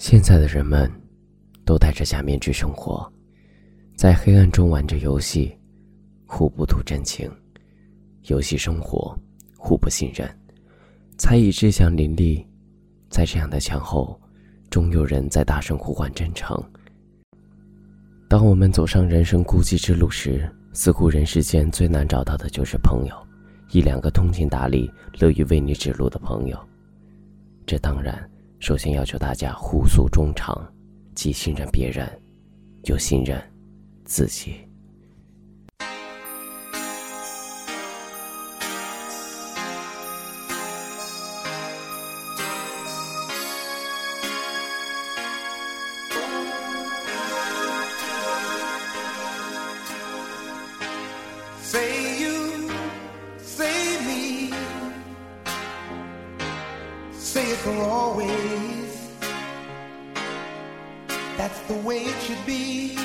现在的人们，都戴着假面具生活，在黑暗中玩着游戏，互不吐真情，游戏生活，互不信任，猜疑之向林立。在这样的墙后，终有人在大声呼唤真诚。当我们走上人生孤寂之路时，似乎人世间最难找到的就是朋友，一两个通情达理、乐于为你指路的朋友。这当然。首先要求大家互诉衷肠，既信任别人，又信任自己。f a for always. That's the way it should be.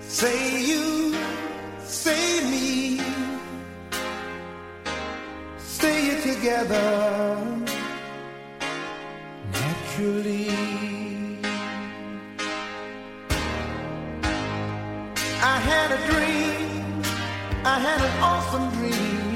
Say you, say me, say it together naturally. I had a dream, I had an awesome dream.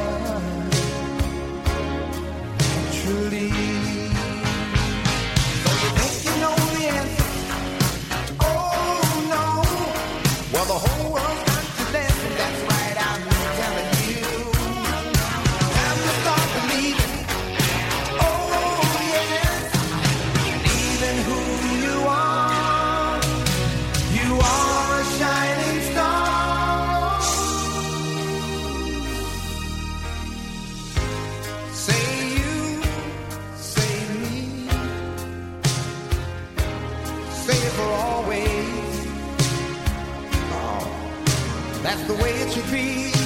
That's the way it should be.